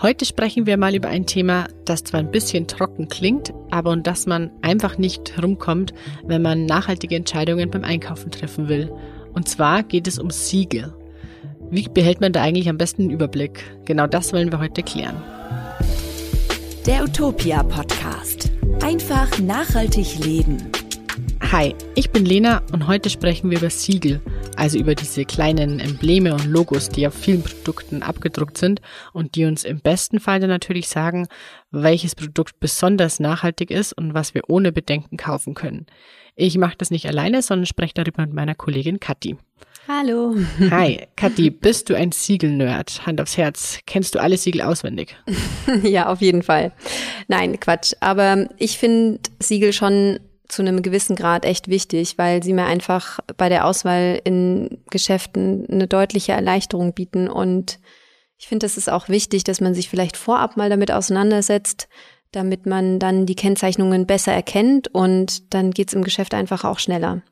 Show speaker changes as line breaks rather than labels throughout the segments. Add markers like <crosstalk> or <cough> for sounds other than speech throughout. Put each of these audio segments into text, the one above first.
Heute sprechen wir mal über ein Thema, das zwar ein bisschen trocken klingt, aber um das man einfach nicht herumkommt, wenn man nachhaltige Entscheidungen beim Einkaufen treffen will. Und zwar geht es um Siegel. Wie behält man da eigentlich am besten einen Überblick? Genau das wollen wir heute klären.
Der Utopia Podcast. Einfach nachhaltig leben.
Hi, ich bin Lena und heute sprechen wir über Siegel also über diese kleinen Embleme und Logos, die auf vielen Produkten abgedruckt sind und die uns im besten Fall dann natürlich sagen, welches Produkt besonders nachhaltig ist und was wir ohne Bedenken kaufen können. Ich mache das nicht alleine, sondern spreche darüber mit meiner Kollegin Kathi.
Hallo.
Hi, <laughs> Kathi, bist du ein Siegel-Nerd? Hand aufs Herz. Kennst du alle Siegel auswendig? <laughs>
ja, auf jeden Fall. Nein, Quatsch. Aber ich finde Siegel schon zu einem gewissen Grad echt wichtig, weil sie mir einfach bei der Auswahl in Geschäften eine deutliche Erleichterung bieten. Und ich finde, es ist auch wichtig, dass man sich vielleicht vorab mal damit auseinandersetzt, damit man dann die Kennzeichnungen besser erkennt und dann geht's im Geschäft einfach auch schneller.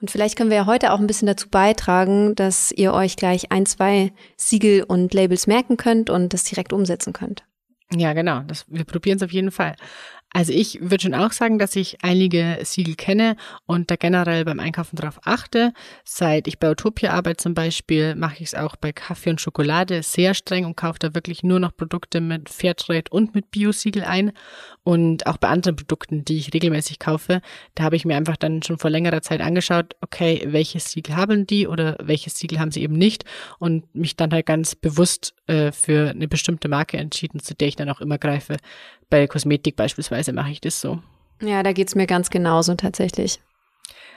Und vielleicht können wir ja heute auch ein bisschen dazu beitragen, dass ihr euch gleich ein, zwei Siegel und Labels merken könnt und das direkt umsetzen könnt.
Ja, genau. Das, wir probieren es auf jeden Fall. Also ich würde schon auch sagen, dass ich einige Siegel kenne und da generell beim Einkaufen darauf achte. Seit ich bei Utopia arbeite zum Beispiel, mache ich es auch bei Kaffee und Schokolade sehr streng und kaufe da wirklich nur noch Produkte mit Fairtrade und mit Bio-Siegel ein. Und auch bei anderen Produkten, die ich regelmäßig kaufe, da habe ich mir einfach dann schon vor längerer Zeit angeschaut, okay, welches Siegel haben die oder welches Siegel haben sie eben nicht und mich dann halt ganz bewusst äh, für eine bestimmte Marke entschieden, zu der ich dann auch immer greife. Bei Kosmetik beispielsweise mache ich das so.
Ja, da geht's mir ganz genauso tatsächlich.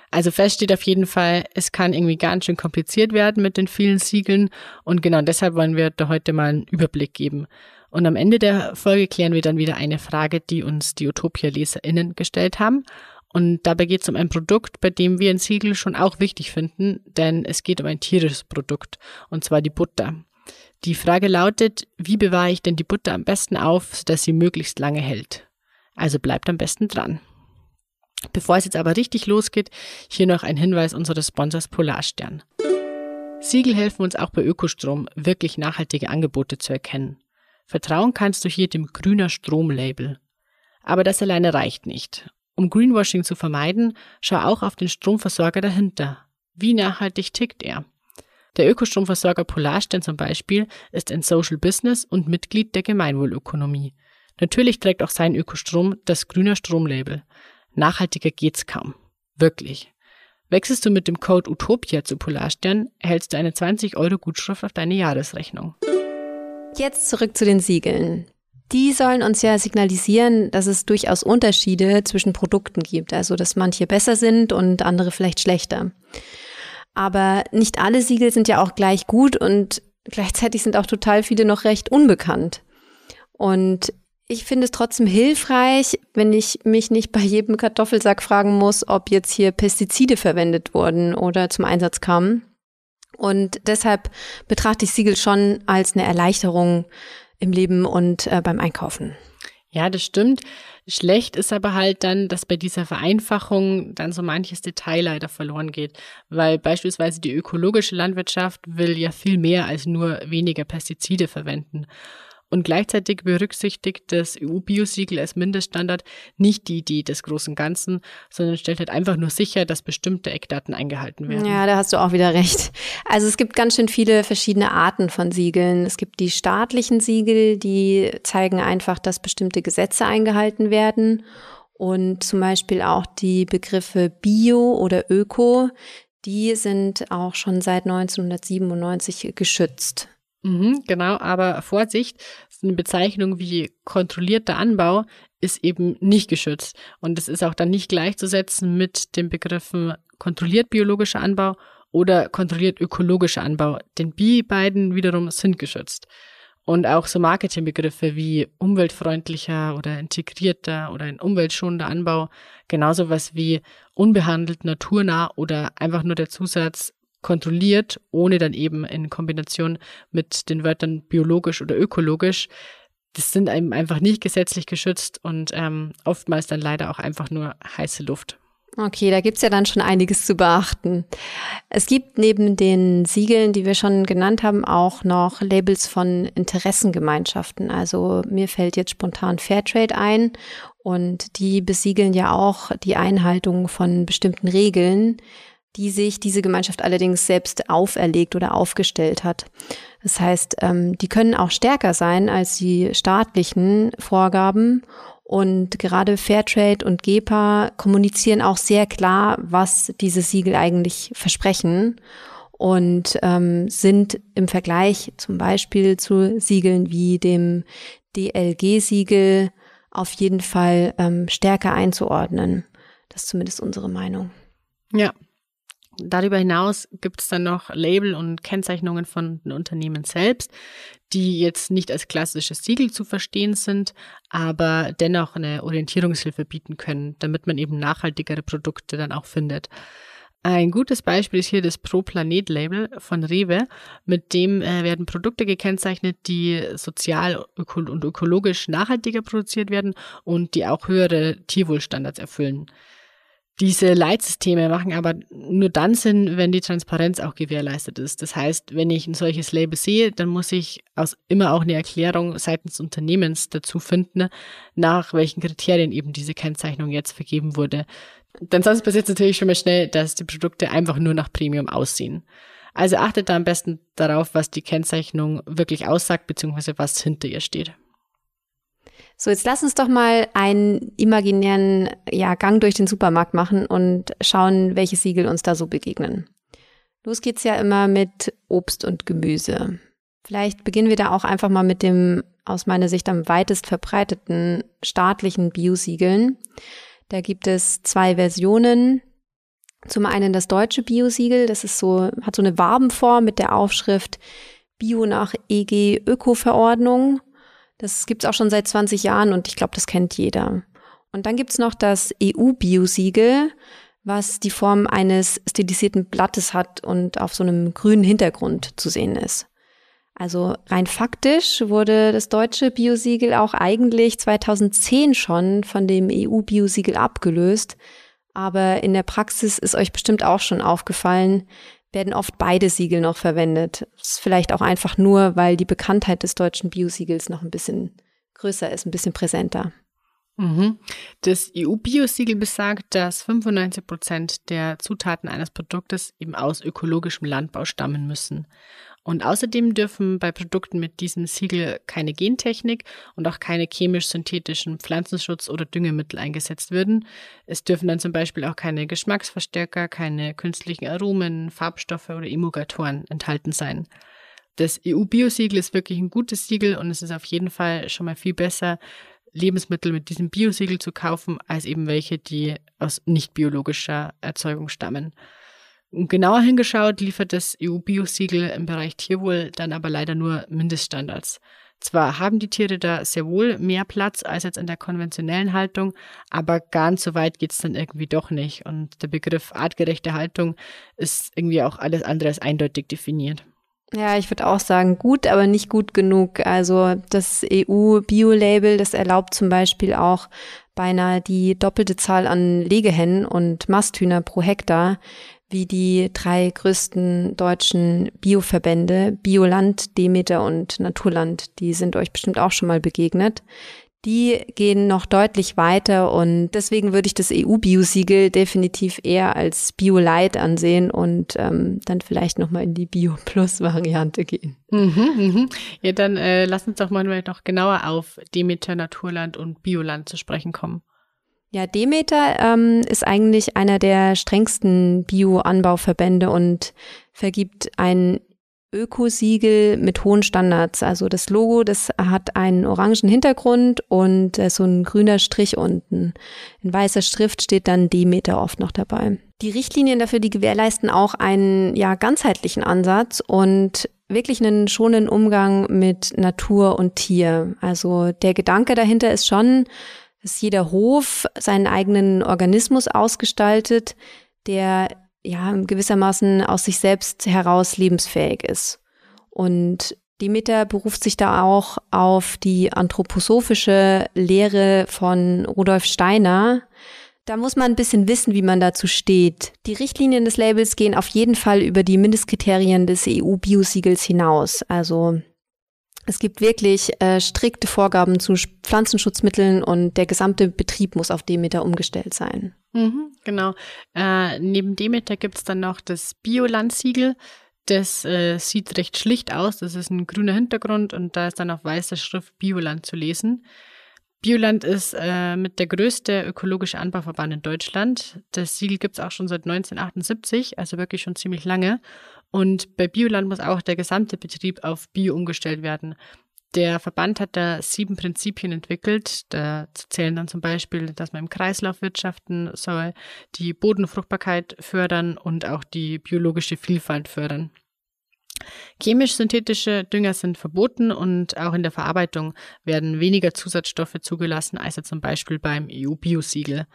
Also fest steht auf jeden Fall, es kann irgendwie ganz schön kompliziert werden mit den vielen Siegeln und genau deshalb wollen wir da heute mal einen Überblick geben. Und am Ende der Folge klären wir dann wieder eine Frage, die uns die Utopia-LeserInnen gestellt haben. Und dabei geht es um ein Produkt, bei dem wir ein Siegel schon auch wichtig finden, denn es geht um ein tierisches Produkt, und zwar die Butter. Die Frage lautet, wie bewahre ich denn die Butter am besten auf, sodass sie möglichst lange hält? Also bleibt am besten dran. Bevor es jetzt aber richtig losgeht, hier noch ein Hinweis unseres Sponsors Polarstern. Siegel helfen uns auch bei Ökostrom, wirklich nachhaltige Angebote zu erkennen. Vertrauen kannst du hier dem grüner Strom-Label. Aber das alleine reicht nicht. Um Greenwashing zu vermeiden, schau auch auf den Stromversorger dahinter. Wie nachhaltig tickt er? Der Ökostromversorger Polarstern zum Beispiel ist ein Social Business und Mitglied der Gemeinwohlökonomie. Natürlich trägt auch sein Ökostrom das grüne Stromlabel. Nachhaltiger geht's kaum. Wirklich. Wechselst du mit dem Code Utopia zu Polarstern, erhältst du eine 20 Euro Gutschrift auf deine Jahresrechnung.
Jetzt zurück zu den Siegeln. Die sollen uns ja signalisieren, dass es durchaus Unterschiede zwischen Produkten gibt, also dass manche besser sind und andere vielleicht schlechter. Aber nicht alle Siegel sind ja auch gleich gut und gleichzeitig sind auch total viele noch recht unbekannt. Und ich finde es trotzdem hilfreich, wenn ich mich nicht bei jedem Kartoffelsack fragen muss, ob jetzt hier Pestizide verwendet wurden oder zum Einsatz kamen. Und deshalb betrachte ich Siegel schon als eine Erleichterung im Leben und äh, beim Einkaufen.
Ja, das stimmt. Schlecht ist aber halt dann, dass bei dieser Vereinfachung dann so manches Detail leider verloren geht, weil beispielsweise die ökologische Landwirtschaft will ja viel mehr als nur weniger Pestizide verwenden. Und gleichzeitig berücksichtigt das EU-Biosiegel als Mindeststandard nicht die Idee des großen Ganzen, sondern stellt halt einfach nur sicher, dass bestimmte Eckdaten eingehalten werden.
Ja, da hast du auch wieder recht. Also es gibt ganz schön viele verschiedene Arten von Siegeln. Es gibt die staatlichen Siegel, die zeigen einfach, dass bestimmte Gesetze eingehalten werden. Und zum Beispiel auch die Begriffe Bio oder Öko, die sind auch schon seit 1997 geschützt.
Mhm, genau, aber Vorsicht, eine Bezeichnung wie kontrollierter Anbau ist eben nicht geschützt. Und es ist auch dann nicht gleichzusetzen mit den Begriffen kontrolliert biologischer Anbau oder kontrolliert ökologischer Anbau. Denn die beiden wiederum sind geschützt. Und auch so Marketingbegriffe wie umweltfreundlicher oder integrierter oder ein umweltschonender Anbau, genauso was wie unbehandelt, naturnah oder einfach nur der Zusatz kontrolliert, ohne dann eben in Kombination mit den Wörtern biologisch oder ökologisch. Das sind eben einfach nicht gesetzlich geschützt und ähm, oftmals dann leider auch einfach nur heiße Luft.
Okay, da gibt's ja dann schon einiges zu beachten. Es gibt neben den Siegeln, die wir schon genannt haben, auch noch Labels von Interessengemeinschaften. Also mir fällt jetzt spontan Fairtrade ein und die besiegeln ja auch die Einhaltung von bestimmten Regeln, die sich diese Gemeinschaft allerdings selbst auferlegt oder aufgestellt hat. Das heißt, ähm, die können auch stärker sein als die staatlichen Vorgaben und gerade Fairtrade und GEPA kommunizieren auch sehr klar, was diese Siegel eigentlich versprechen und ähm, sind im Vergleich zum Beispiel zu Siegeln wie dem DLG-Siegel auf jeden Fall ähm, stärker einzuordnen. Das ist zumindest unsere Meinung.
Ja, Darüber hinaus gibt es dann noch Label und Kennzeichnungen von den Unternehmen selbst, die jetzt nicht als klassisches Siegel zu verstehen sind, aber dennoch eine Orientierungshilfe bieten können, damit man eben nachhaltigere Produkte dann auch findet. Ein gutes Beispiel ist hier das Pro-Planet-Label von Rewe. Mit dem äh, werden Produkte gekennzeichnet, die sozial öko und ökologisch nachhaltiger produziert werden und die auch höhere Tierwohlstandards erfüllen. Diese Leitsysteme machen aber nur dann Sinn, wenn die Transparenz auch gewährleistet ist. Das heißt, wenn ich ein solches Label sehe, dann muss ich aus immer auch eine Erklärung seitens Unternehmens dazu finden, nach welchen Kriterien eben diese Kennzeichnung jetzt vergeben wurde. Dann sonst passiert es natürlich schon mal schnell, dass die Produkte einfach nur nach Premium aussehen. Also achtet da am besten darauf, was die Kennzeichnung wirklich aussagt, beziehungsweise was hinter ihr steht.
So, jetzt lass uns doch mal einen imaginären ja, Gang durch den Supermarkt machen und schauen, welche Siegel uns da so begegnen. Los geht's ja immer mit Obst und Gemüse. Vielleicht beginnen wir da auch einfach mal mit dem aus meiner Sicht am weitest verbreiteten staatlichen Biosiegeln. Da gibt es zwei Versionen. Zum einen das deutsche Biosiegel, das ist so, hat so eine Wabenform mit der Aufschrift Bio nach EG Öko-Verordnung das gibt's auch schon seit 20 Jahren und ich glaube, das kennt jeder. Und dann gibt's noch das EU-Biosiegel, was die Form eines stilisierten Blattes hat und auf so einem grünen Hintergrund zu sehen ist. Also rein faktisch wurde das deutsche Biosiegel auch eigentlich 2010 schon von dem EU-Biosiegel abgelöst. Aber in der Praxis ist euch bestimmt auch schon aufgefallen, werden oft beide Siegel noch verwendet. Das ist vielleicht auch einfach nur, weil die Bekanntheit des deutschen Biosiegels noch ein bisschen größer ist, ein bisschen präsenter.
Mhm. Das EU-Biosiegel besagt, dass 95 Prozent der Zutaten eines Produktes eben aus ökologischem Landbau stammen müssen. Und außerdem dürfen bei Produkten mit diesem Siegel keine Gentechnik und auch keine chemisch-synthetischen Pflanzenschutz- oder Düngemittel eingesetzt werden. Es dürfen dann zum Beispiel auch keine Geschmacksverstärker, keine künstlichen Aromen, Farbstoffe oder Emulgatoren enthalten sein. Das EU-Biosiegel ist wirklich ein gutes Siegel und es ist auf jeden Fall schon mal viel besser, Lebensmittel mit diesem Biosiegel zu kaufen, als eben welche, die aus nicht biologischer Erzeugung stammen. Genauer hingeschaut liefert das EU-Biosiegel im Bereich Tierwohl dann aber leider nur Mindeststandards. Zwar haben die Tiere da sehr wohl mehr Platz als jetzt in der konventionellen Haltung, aber ganz so weit geht's dann irgendwie doch nicht. Und der Begriff artgerechte Haltung ist irgendwie auch alles andere als eindeutig definiert.
Ja, ich würde auch sagen, gut, aber nicht gut genug. Also das EU-Bio-Label, das erlaubt zum Beispiel auch beinahe die doppelte Zahl an Legehennen und Masthühner pro Hektar, wie die drei größten deutschen Bioverbände, Bioland, Demeter und Naturland. Die sind euch bestimmt auch schon mal begegnet. Die gehen noch deutlich weiter und deswegen würde ich das EU-Bio-Siegel definitiv eher als Bio-Light ansehen und ähm, dann vielleicht nochmal in die Bio-Plus-Variante gehen.
Mhm, mhm. Ja, dann äh, lass uns doch mal noch genauer auf Demeter, Naturland und Bioland zu sprechen kommen.
Ja, Demeter ähm, ist eigentlich einer der strengsten Bio-Anbauverbände und vergibt ein Ökosiegel mit hohen Standards. Also das Logo, das hat einen orangen Hintergrund und äh, so ein grüner Strich unten. In weißer Schrift steht dann Demeter oft noch dabei. Die Richtlinien dafür, die gewährleisten auch einen ja ganzheitlichen Ansatz und wirklich einen schonenden Umgang mit Natur und Tier. Also der Gedanke dahinter ist schon, dass jeder Hof seinen eigenen Organismus ausgestaltet, der ja gewissermaßen aus sich selbst heraus lebensfähig ist. Und Demeter beruft sich da auch auf die anthroposophische Lehre von Rudolf Steiner. Da muss man ein bisschen wissen, wie man dazu steht. Die Richtlinien des Labels gehen auf jeden Fall über die Mindestkriterien des EU-Biosiegels hinaus. Also es gibt wirklich äh, strikte Vorgaben zu Pflanzenschutzmitteln und der gesamte Betrieb muss auf Demeter umgestellt sein.
Mhm, genau. Äh, neben Demeter gibt's dann noch das Biolandsiegel. Das äh, sieht recht schlicht aus. Das ist ein grüner Hintergrund und da ist dann auf weißer Schrift Bioland zu lesen. Bioland ist äh, mit der größte ökologische Anbauverband in Deutschland. Das Siegel gibt's auch schon seit 1978, also wirklich schon ziemlich lange. Und bei Bioland muss auch der gesamte Betrieb auf Bio umgestellt werden. Der Verband hat da sieben Prinzipien entwickelt. Da zählen dann zum Beispiel, dass man im Kreislauf wirtschaften soll, die Bodenfruchtbarkeit fördern und auch die biologische Vielfalt fördern. Chemisch-synthetische Dünger sind verboten und auch in der Verarbeitung werden weniger Zusatzstoffe zugelassen als zum Beispiel beim EU-Biosiegel.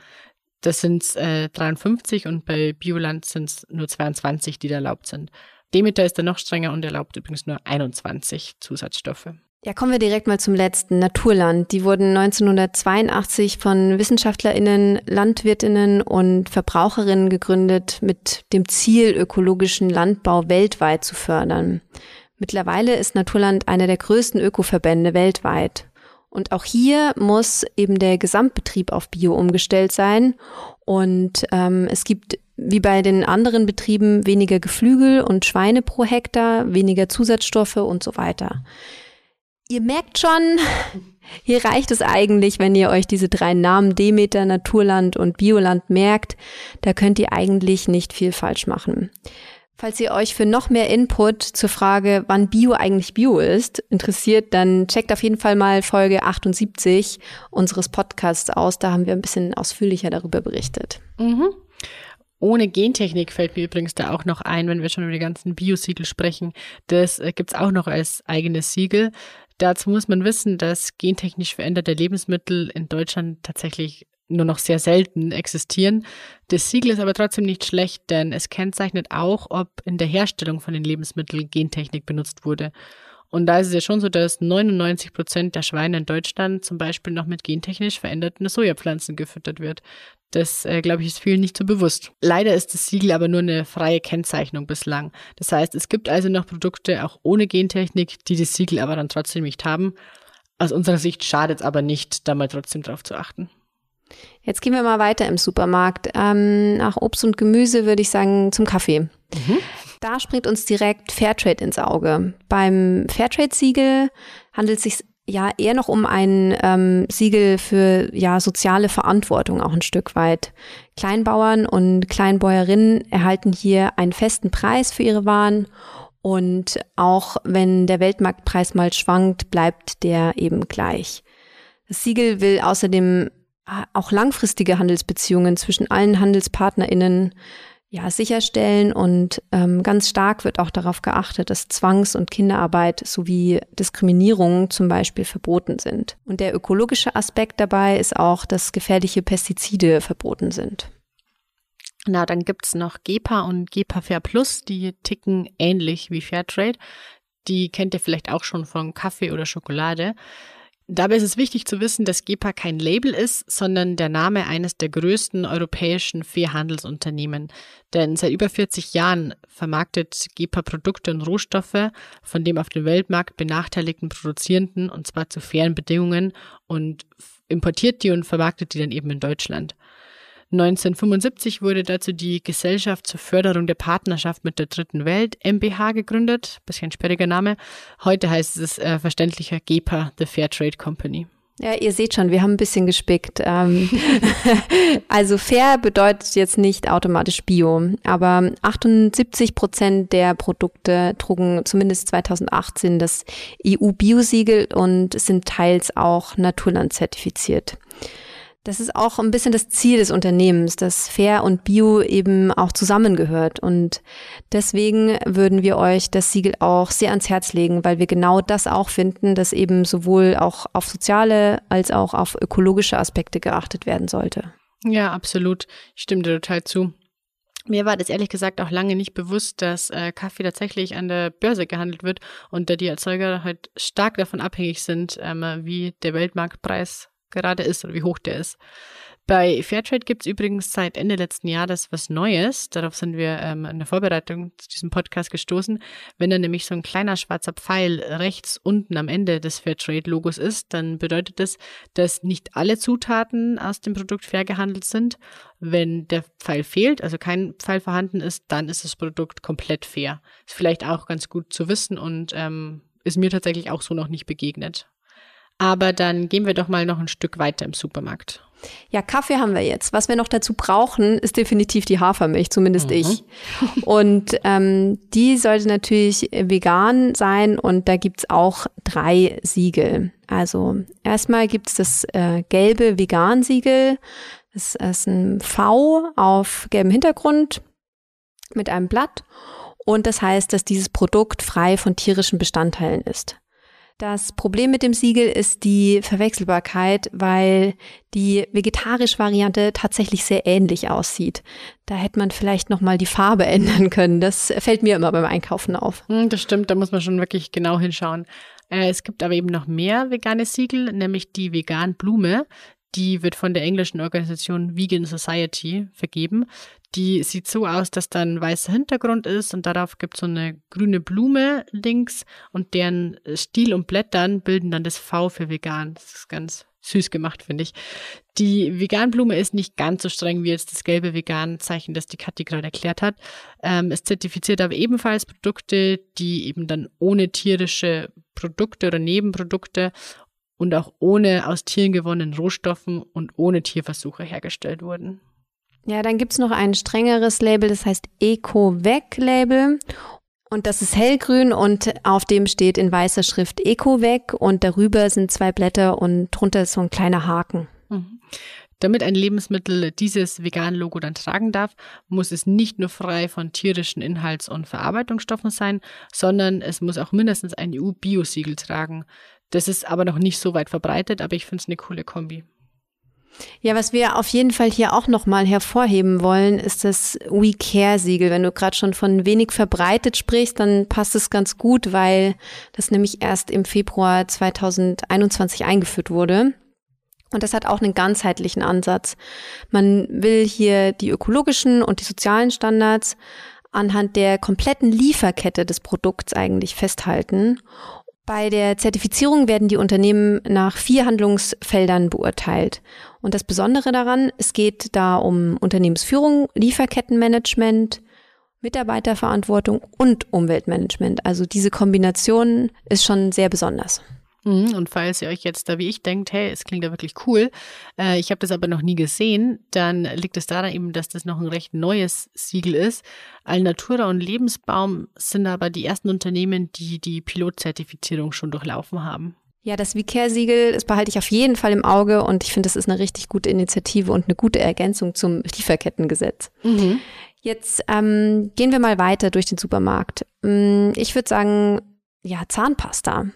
Das sind äh, 53 und bei Bioland sind es nur 22, die da erlaubt sind. Demeter ist da noch strenger und erlaubt übrigens nur 21 Zusatzstoffe.
Ja, kommen wir direkt mal zum letzten, Naturland. Die wurden 1982 von Wissenschaftlerinnen, Landwirtinnen und Verbraucherinnen gegründet mit dem Ziel, ökologischen Landbau weltweit zu fördern. Mittlerweile ist Naturland einer der größten Ökoverbände weltweit. Und auch hier muss eben der Gesamtbetrieb auf Bio umgestellt sein. Und ähm, es gibt wie bei den anderen Betrieben weniger Geflügel und Schweine pro Hektar, weniger Zusatzstoffe und so weiter. Ihr merkt schon, <laughs> hier reicht es eigentlich, wenn ihr euch diese drei Namen Demeter, Naturland und Bioland merkt. Da könnt ihr eigentlich nicht viel falsch machen. Falls ihr euch für noch mehr Input zur Frage, wann Bio eigentlich Bio ist, interessiert, dann checkt auf jeden Fall mal Folge 78 unseres Podcasts aus. Da haben wir ein bisschen ausführlicher darüber berichtet.
Mhm. Ohne Gentechnik fällt mir übrigens da auch noch ein, wenn wir schon über die ganzen Biosiegel sprechen. Das äh, gibt's auch noch als eigenes Siegel. Dazu muss man wissen, dass gentechnisch veränderte Lebensmittel in Deutschland tatsächlich nur noch sehr selten existieren. Das Siegel ist aber trotzdem nicht schlecht, denn es kennzeichnet auch, ob in der Herstellung von den Lebensmitteln Gentechnik benutzt wurde. Und da ist es ja schon so, dass 99 Prozent der Schweine in Deutschland zum Beispiel noch mit gentechnisch veränderten Sojapflanzen gefüttert wird. Das, äh, glaube ich, ist vielen nicht so bewusst. Leider ist das Siegel aber nur eine freie Kennzeichnung bislang. Das heißt, es gibt also noch Produkte auch ohne Gentechnik, die das Siegel aber dann trotzdem nicht haben. Aus unserer Sicht schadet es aber nicht, da mal trotzdem drauf zu achten.
Jetzt gehen wir mal weiter im Supermarkt. Ähm, nach Obst und Gemüse würde ich sagen zum Kaffee. Mhm. Da springt uns direkt Fairtrade ins Auge. Beim Fairtrade-Siegel handelt es sich ja eher noch um ein ähm, Siegel für ja soziale Verantwortung auch ein Stück weit. Kleinbauern und Kleinbäuerinnen erhalten hier einen festen Preis für ihre Waren und auch wenn der Weltmarktpreis mal schwankt, bleibt der eben gleich. Das Siegel will außerdem auch langfristige Handelsbeziehungen zwischen allen HandelspartnerInnen ja, sicherstellen und ähm, ganz stark wird auch darauf geachtet, dass Zwangs- und Kinderarbeit sowie Diskriminierung zum Beispiel verboten sind. Und der ökologische Aspekt dabei ist auch, dass gefährliche Pestizide verboten sind.
Na, dann gibt's noch GEPA und GEPA Fair Plus, die ticken ähnlich wie Fairtrade. Die kennt ihr vielleicht auch schon von Kaffee oder Schokolade. Dabei ist es wichtig zu wissen, dass GEPA kein Label ist, sondern der Name eines der größten europäischen Fairhandelsunternehmen. Denn seit über 40 Jahren vermarktet GEPA Produkte und Rohstoffe von dem auf dem Weltmarkt benachteiligten Produzierenden und zwar zu fairen Bedingungen und importiert die und vermarktet die dann eben in Deutschland. 1975 wurde dazu die Gesellschaft zur Förderung der Partnerschaft mit der Dritten Welt, MBH, gegründet. Bisschen sperriger Name. Heute heißt es äh, verständlicher GEPA, The Fair Trade Company.
Ja, ihr seht schon, wir haben ein bisschen gespickt. Ähm, <laughs> also fair bedeutet jetzt nicht automatisch Bio, aber 78 Prozent der Produkte trugen zumindest 2018 das EU-Biosiegel und sind teils auch Naturland zertifiziert. Das ist auch ein bisschen das Ziel des Unternehmens, dass Fair und Bio eben auch zusammengehört. Und deswegen würden wir euch das Siegel auch sehr ans Herz legen, weil wir genau das auch finden, dass eben sowohl auch auf soziale als auch auf ökologische Aspekte geachtet werden sollte.
Ja, absolut. Ich stimme dir total zu. Mir war das ehrlich gesagt auch lange nicht bewusst, dass äh, Kaffee tatsächlich an der Börse gehandelt wird und da die Erzeuger halt stark davon abhängig sind, ähm, wie der Weltmarktpreis gerade ist oder wie hoch der ist. Bei Fairtrade gibt es übrigens seit Ende letzten Jahres was Neues. Darauf sind wir ähm, in der Vorbereitung zu diesem Podcast gestoßen. Wenn da nämlich so ein kleiner schwarzer Pfeil rechts unten am Ende des Fairtrade-Logos ist, dann bedeutet das, dass nicht alle Zutaten aus dem Produkt fair gehandelt sind. Wenn der Pfeil fehlt, also kein Pfeil vorhanden ist, dann ist das Produkt komplett fair. Ist vielleicht auch ganz gut zu wissen und ähm, ist mir tatsächlich auch so noch nicht begegnet. Aber dann gehen wir doch mal noch ein Stück weiter im Supermarkt.
Ja, Kaffee haben wir jetzt. Was wir noch dazu brauchen, ist definitiv die Hafermilch, zumindest mhm. ich. Und ähm, die sollte natürlich vegan sein und da gibt's auch drei Siegel. Also erstmal gibt's das äh, gelbe Vegan-Siegel. Das ist ein V auf gelbem Hintergrund mit einem Blatt. Und das heißt, dass dieses Produkt frei von tierischen Bestandteilen ist. Das Problem mit dem Siegel ist die Verwechselbarkeit, weil die vegetarische Variante tatsächlich sehr ähnlich aussieht. Da hätte man vielleicht noch mal die Farbe <laughs> ändern können. Das fällt mir immer beim Einkaufen auf.
Hm, das stimmt, da muss man schon wirklich genau hinschauen. Äh, es gibt aber eben noch mehr vegane Siegel, nämlich die Vegan Blume. Die wird von der englischen Organisation Vegan Society vergeben. Die sieht so aus, dass da ein weißer Hintergrund ist und darauf gibt es so eine grüne Blume links und deren Stiel und Blättern bilden dann das V für vegan. Das ist ganz süß gemacht, finde ich. Die Veganblume ist nicht ganz so streng wie jetzt das gelbe Vegan-Zeichen, das die Kathi gerade erklärt hat. Ähm, es zertifiziert aber ebenfalls Produkte, die eben dann ohne tierische Produkte oder Nebenprodukte und auch ohne aus Tieren gewonnenen Rohstoffen und ohne Tierversuche hergestellt wurden.
Ja, dann gibt's noch ein strengeres Label, das heißt Eco-Vec-Label. Und das ist hellgrün und auf dem steht in weißer Schrift Eco-Vec und darüber sind zwei Blätter und drunter ist so ein kleiner Haken. Mhm.
Damit ein Lebensmittel dieses Vegan-Logo dann tragen darf, muss es nicht nur frei von tierischen Inhalts- und Verarbeitungsstoffen sein, sondern es muss auch mindestens ein EU-Bio-Siegel tragen. Das ist aber noch nicht so weit verbreitet, aber ich finde es eine coole Kombi.
Ja, was wir auf jeden Fall hier auch nochmal hervorheben wollen, ist das We Care Siegel. Wenn du gerade schon von wenig verbreitet sprichst, dann passt es ganz gut, weil das nämlich erst im Februar 2021 eingeführt wurde. Und das hat auch einen ganzheitlichen Ansatz. Man will hier die ökologischen und die sozialen Standards anhand der kompletten Lieferkette des Produkts eigentlich festhalten bei der Zertifizierung werden die Unternehmen nach vier Handlungsfeldern beurteilt. Und das Besondere daran, es geht da um Unternehmensführung, Lieferkettenmanagement, Mitarbeiterverantwortung und Umweltmanagement. Also diese Kombination ist schon sehr besonders.
Mhm, und falls ihr euch jetzt da wie ich denkt, hey, es klingt ja wirklich cool, äh, ich habe das aber noch nie gesehen, dann liegt es daran eben, dass das noch ein recht neues Siegel ist. Alnatura und Lebensbaum sind aber die ersten Unternehmen, die die Pilotzertifizierung schon durchlaufen haben.
Ja, das VCare-Siegel, das behalte ich auf jeden Fall im Auge und ich finde, das ist eine richtig gute Initiative und eine gute Ergänzung zum Lieferkettengesetz. Mhm. Jetzt ähm, gehen wir mal weiter durch den Supermarkt. Mm, ich würde sagen, ja, Zahnpasta.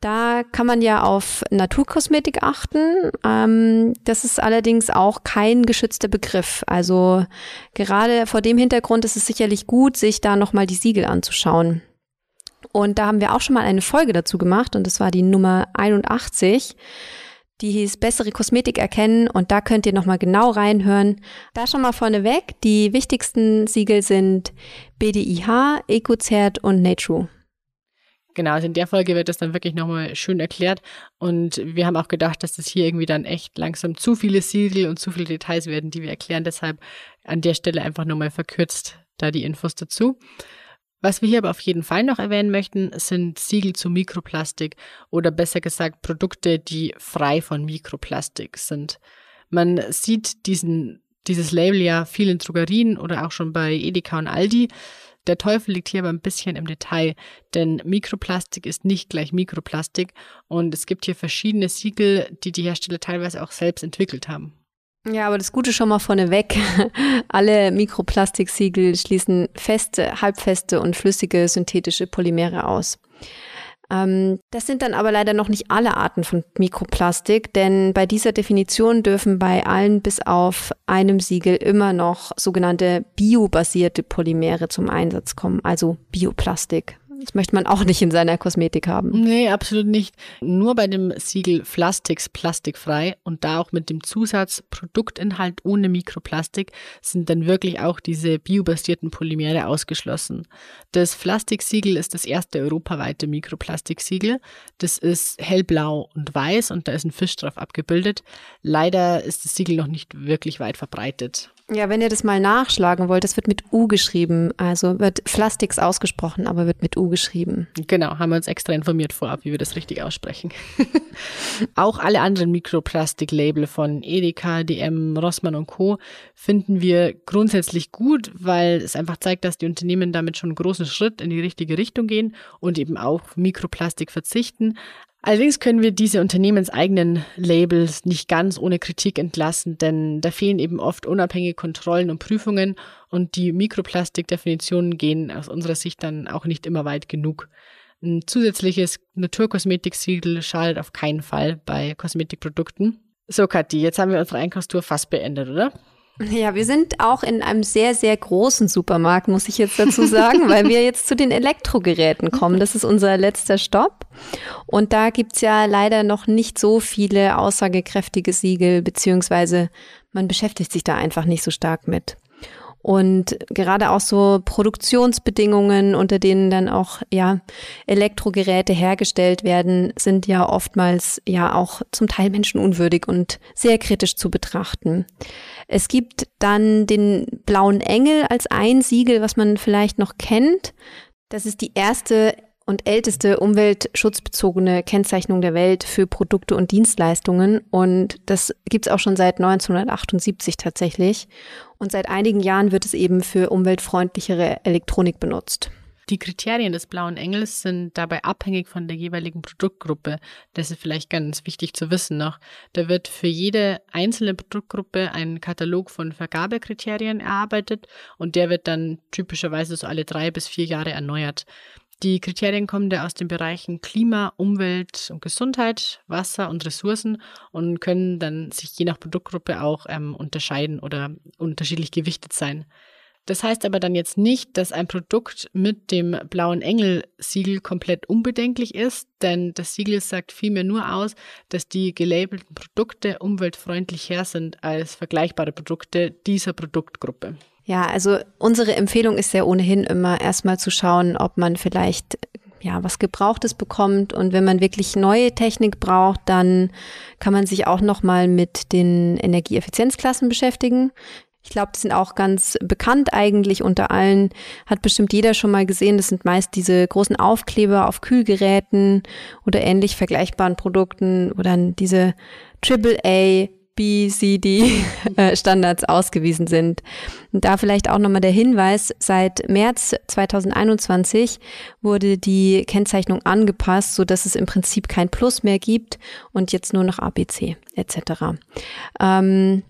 Da kann man ja auf Naturkosmetik achten. Ähm, das ist allerdings auch kein geschützter Begriff. Also gerade vor dem Hintergrund ist es sicherlich gut, sich da nochmal die Siegel anzuschauen. Und da haben wir auch schon mal eine Folge dazu gemacht und das war die Nummer 81. Die hieß Bessere Kosmetik erkennen und da könnt ihr nochmal genau reinhören. Da schon mal vorneweg, die wichtigsten Siegel sind BDIH, EcoCert und Nature.
Genau, also in der Folge wird das dann wirklich nochmal schön erklärt. Und wir haben auch gedacht, dass das hier irgendwie dann echt langsam zu viele Siegel und zu viele Details werden, die wir erklären. Deshalb an der Stelle einfach nochmal verkürzt da die Infos dazu. Was wir hier aber auf jeden Fall noch erwähnen möchten, sind Siegel zu Mikroplastik oder besser gesagt Produkte, die frei von Mikroplastik sind. Man sieht diesen, dieses Label ja viel in Drogerien oder auch schon bei Edeka und Aldi. Der Teufel liegt hier aber ein bisschen im Detail, denn Mikroplastik ist nicht gleich Mikroplastik und es gibt hier verschiedene Siegel, die die Hersteller teilweise auch selbst entwickelt haben.
Ja, aber das Gute schon mal vorneweg. <laughs> Alle Mikroplastiksiegel schließen feste, halbfeste und flüssige synthetische Polymere aus. Ähm, das sind dann aber leider noch nicht alle Arten von Mikroplastik, denn bei dieser Definition dürfen bei allen bis auf einem Siegel immer noch sogenannte biobasierte Polymere zum Einsatz kommen, also Bioplastik. Das möchte man auch nicht in seiner Kosmetik haben.
Nee, absolut nicht. Nur bei dem Siegel Plastix plastikfrei und da auch mit dem Zusatz Produktinhalt ohne Mikroplastik sind dann wirklich auch diese biobasierten Polymere ausgeschlossen. Das Plastiksiegel ist das erste europaweite Mikroplastiksiegel. Das ist hellblau und weiß und da ist ein Fisch drauf abgebildet. Leider ist das Siegel noch nicht wirklich weit verbreitet.
Ja, wenn ihr das mal nachschlagen wollt, es wird mit U geschrieben. Also wird Plastix ausgesprochen, aber wird mit U geschrieben.
Genau, haben wir uns extra informiert vorab, wie wir das richtig aussprechen. <laughs> Auch alle anderen Mikroplastik-Label von Edeka, DM, Rossmann und Co. finden wir grundsätzlich gut, weil es einfach zeigt, dass die Unternehmen damit schon einen großen Schritt in die richtige Richtung gehen und eben auf Mikroplastik verzichten. Allerdings können wir diese unternehmenseigenen Labels nicht ganz ohne Kritik entlassen, denn da fehlen eben oft unabhängige Kontrollen und Prüfungen und die Mikroplastikdefinitionen gehen aus unserer Sicht dann auch nicht immer weit genug. Ein zusätzliches Naturkosmetiksiegel schadet auf keinen Fall bei Kosmetikprodukten. So, Kathi, jetzt haben wir unsere Einkaufstour fast beendet, oder?
Ja, wir sind auch in einem sehr, sehr großen Supermarkt, muss ich jetzt dazu sagen, weil wir jetzt zu den Elektrogeräten kommen. Das ist unser letzter Stopp. Und da gibt's ja leider noch nicht so viele aussagekräftige Siegel, beziehungsweise man beschäftigt sich da einfach nicht so stark mit. Und gerade auch so Produktionsbedingungen, unter denen dann auch, ja, Elektrogeräte hergestellt werden, sind ja oftmals ja auch zum Teil menschenunwürdig und sehr kritisch zu betrachten. Es gibt dann den blauen Engel als ein Siegel, was man vielleicht noch kennt. Das ist die erste und älteste umweltschutzbezogene Kennzeichnung der Welt für Produkte und Dienstleistungen. Und das gibt's auch schon seit 1978 tatsächlich. Und seit einigen Jahren wird es eben für umweltfreundlichere Elektronik benutzt.
Die Kriterien des blauen Engels sind dabei abhängig von der jeweiligen Produktgruppe. Das ist vielleicht ganz wichtig zu wissen noch. Da wird für jede einzelne Produktgruppe ein Katalog von Vergabekriterien erarbeitet und der wird dann typischerweise so alle drei bis vier Jahre erneuert. Die Kriterien kommen da aus den Bereichen Klima, Umwelt und Gesundheit, Wasser und Ressourcen und können dann sich je nach Produktgruppe auch ähm, unterscheiden oder unterschiedlich gewichtet sein. Das heißt aber dann jetzt nicht, dass ein Produkt mit dem blauen Engel-Siegel komplett unbedenklich ist, denn das Siegel sagt vielmehr nur aus, dass die gelabelten Produkte umweltfreundlicher sind als vergleichbare Produkte dieser Produktgruppe.
Ja, also unsere Empfehlung ist ja ohnehin immer erstmal zu schauen, ob man vielleicht ja, was Gebrauchtes bekommt. Und wenn man wirklich neue Technik braucht, dann kann man sich auch nochmal mit den Energieeffizienzklassen beschäftigen. Ich glaube, die sind auch ganz bekannt eigentlich unter allen. Hat bestimmt jeder schon mal gesehen. Das sind meist diese großen Aufkleber auf Kühlgeräten oder ähnlich vergleichbaren Produkten oder diese AAA B, C, D <laughs> äh, Standards ausgewiesen sind. Und da vielleicht auch nochmal der Hinweis, seit März 2021 wurde die Kennzeichnung angepasst, so dass es im Prinzip kein Plus mehr gibt und jetzt nur noch ABC etc. Ähm,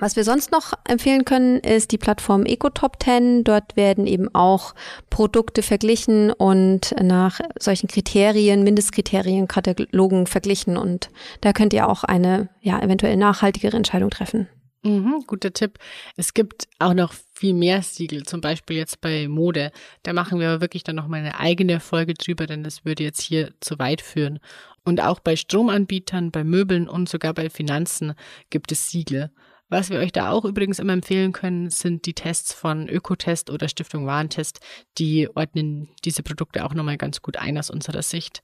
was wir sonst noch empfehlen können, ist die Plattform EcoTop 10. Dort werden eben auch Produkte verglichen und nach solchen Kriterien, Mindestkriterien, Katalogen verglichen. Und da könnt ihr auch eine, ja, eventuell nachhaltigere Entscheidung treffen.
Mhm, guter Tipp. Es gibt auch noch viel mehr Siegel, zum Beispiel jetzt bei Mode. Da machen wir aber wirklich dann noch mal eine eigene Folge drüber, denn das würde jetzt hier zu weit führen. Und auch bei Stromanbietern, bei Möbeln und sogar bei Finanzen gibt es Siegel. Was wir euch da auch übrigens immer empfehlen können, sind die Tests von Ökotest oder Stiftung Warentest. Die ordnen diese Produkte auch nochmal ganz gut ein aus unserer Sicht.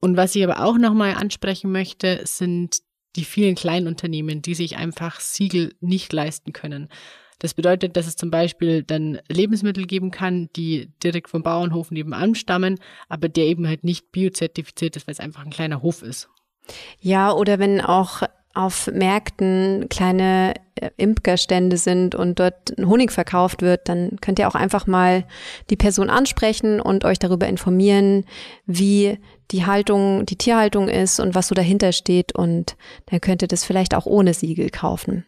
Und was ich aber auch nochmal ansprechen möchte, sind die vielen kleinen Unternehmen, die sich einfach Siegel nicht leisten können. Das bedeutet, dass es zum Beispiel dann Lebensmittel geben kann, die direkt vom Bauernhof nebenan stammen, aber der eben halt nicht biozertifiziert ist, weil es einfach ein kleiner Hof ist.
Ja, oder wenn auch auf Märkten kleine äh, Imkerstände sind und dort Honig verkauft wird, dann könnt ihr auch einfach mal die Person ansprechen und euch darüber informieren, wie die Haltung, die Tierhaltung ist und was so dahinter steht und dann könnt ihr das vielleicht auch ohne Siegel kaufen.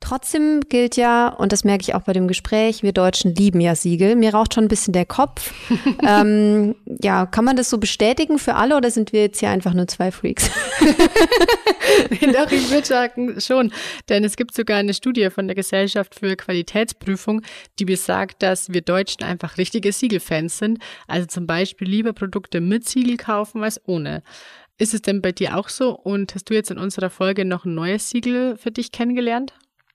Trotzdem gilt ja, und das merke ich auch bei dem Gespräch, wir Deutschen lieben ja Siegel. Mir raucht schon ein bisschen der Kopf. <laughs> ähm, ja, kann man das so bestätigen für alle oder sind wir jetzt hier einfach nur zwei Freaks? <laughs>
Doch, ich würde sagen schon. Denn es gibt sogar eine Studie von der Gesellschaft für Qualitätsprüfung, die besagt, dass wir Deutschen einfach richtige Siegelfans sind. Also zum Beispiel lieber Produkte mit Siegel kaufen als ohne. Ist es denn bei dir auch so? Und hast du jetzt in unserer Folge noch ein neues Siegel für dich kennengelernt?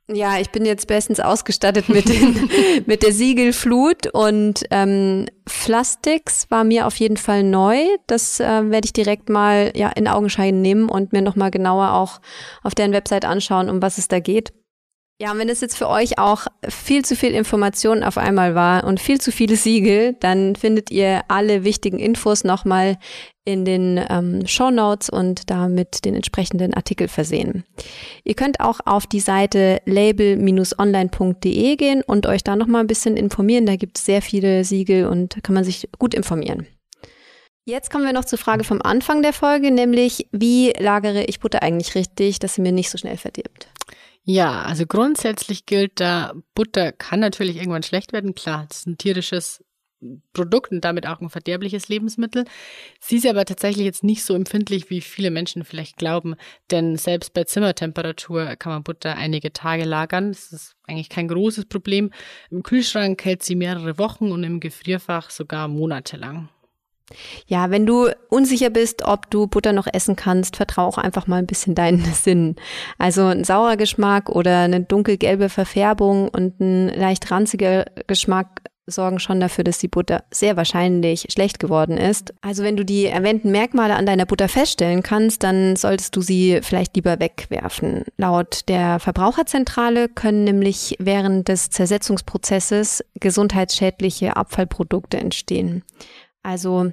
Ja, ich bin jetzt bestens ausgestattet mit, den, <laughs> mit der Siegelflut und ähm, Flastix war mir auf jeden Fall neu. Das äh, werde ich direkt mal ja in Augenschein nehmen und mir nochmal genauer auch auf deren Website anschauen, um was es da geht. Ja, und wenn es jetzt für euch auch viel zu viel Information auf einmal war und viel zu viele Siegel, dann findet ihr alle wichtigen Infos nochmal in den ähm, Show Notes und damit den entsprechenden Artikel versehen. Ihr könnt auch auf die Seite label-online.de gehen und euch da nochmal ein bisschen informieren. Da gibt es sehr viele Siegel und kann man sich gut informieren. Jetzt kommen wir noch zur Frage vom Anfang der Folge, nämlich wie lagere ich Butter eigentlich richtig, dass sie mir nicht so schnell verdirbt?
Ja, also grundsätzlich gilt da, Butter kann natürlich irgendwann schlecht werden. Klar, das ist ein tierisches Produkt und damit auch ein verderbliches Lebensmittel. Sie ist aber tatsächlich jetzt nicht so empfindlich, wie viele Menschen vielleicht glauben, denn selbst bei Zimmertemperatur kann man Butter einige Tage lagern. Das ist eigentlich kein großes Problem. Im Kühlschrank hält sie mehrere Wochen und im Gefrierfach sogar monatelang.
Ja, wenn du unsicher bist, ob du Butter noch essen kannst, vertraue auch einfach mal ein bisschen deinen <laughs> Sinn. Also ein saurer Geschmack oder eine dunkelgelbe Verfärbung und ein leicht ranziger Geschmack sorgen schon dafür, dass die Butter sehr wahrscheinlich schlecht geworden ist. Also wenn du die erwähnten Merkmale an deiner Butter feststellen kannst, dann solltest du sie vielleicht lieber wegwerfen. Laut der Verbraucherzentrale können nämlich während des Zersetzungsprozesses gesundheitsschädliche Abfallprodukte entstehen. Also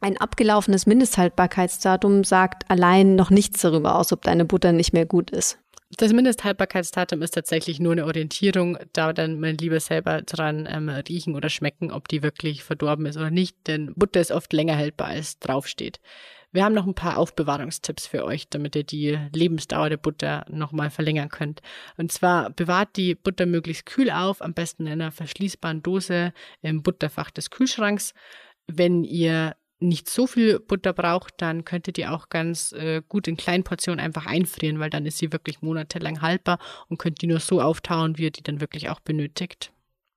ein abgelaufenes Mindesthaltbarkeitsdatum sagt allein noch nichts darüber aus, ob deine Butter nicht mehr gut ist.
Das Mindesthaltbarkeitsdatum ist tatsächlich nur eine Orientierung, da dann man lieber selber dran ähm, riechen oder schmecken, ob die wirklich verdorben ist oder nicht, denn Butter ist oft länger haltbar als draufsteht. Wir haben noch ein paar Aufbewahrungstipps für euch, damit ihr die Lebensdauer der Butter nochmal verlängern könnt. Und zwar bewahrt die Butter möglichst kühl auf, am besten in einer verschließbaren Dose im Butterfach des Kühlschranks. Wenn ihr nicht so viel Butter braucht, dann könntet ihr auch ganz äh, gut in kleinen Portionen einfach einfrieren, weil dann ist sie wirklich monatelang haltbar und könnt die nur so auftauen, wie ihr die dann wirklich auch benötigt.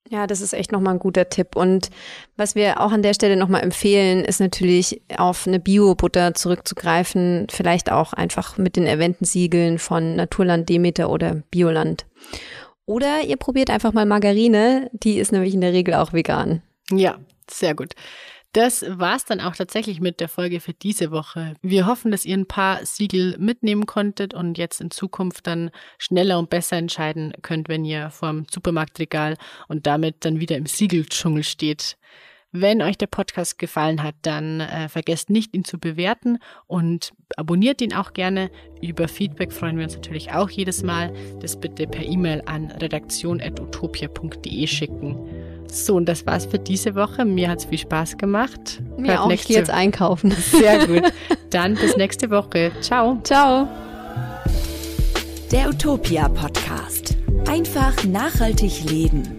Ja, das ist echt nochmal ein guter Tipp. Und was wir auch an der Stelle nochmal empfehlen, ist natürlich auf eine Bio-Butter zurückzugreifen, vielleicht auch einfach mit den erwähnten Siegeln von Naturland Demeter oder Bioland. Oder ihr probiert einfach mal Margarine, die ist nämlich in der Regel auch vegan.
Ja, sehr gut. Das war's dann auch tatsächlich mit der Folge für diese Woche. Wir hoffen, dass ihr ein paar Siegel mitnehmen konntet und jetzt in Zukunft dann schneller und besser entscheiden könnt, wenn ihr vorm Supermarktregal und damit dann wieder im Siegeldschungel steht. Wenn euch der Podcast gefallen hat, dann äh, vergesst nicht, ihn zu bewerten und abonniert ihn auch gerne. Über Feedback freuen wir uns natürlich auch jedes Mal. Das bitte per E-Mail an redaktion.utopia.de schicken. So, und das war's für diese Woche. Mir hat's viel Spaß gemacht.
Mir Hört auch. Ich jetzt einkaufen.
Sehr gut. Dann bis nächste Woche. Ciao.
Ciao.
Der Utopia Podcast. Einfach nachhaltig leben.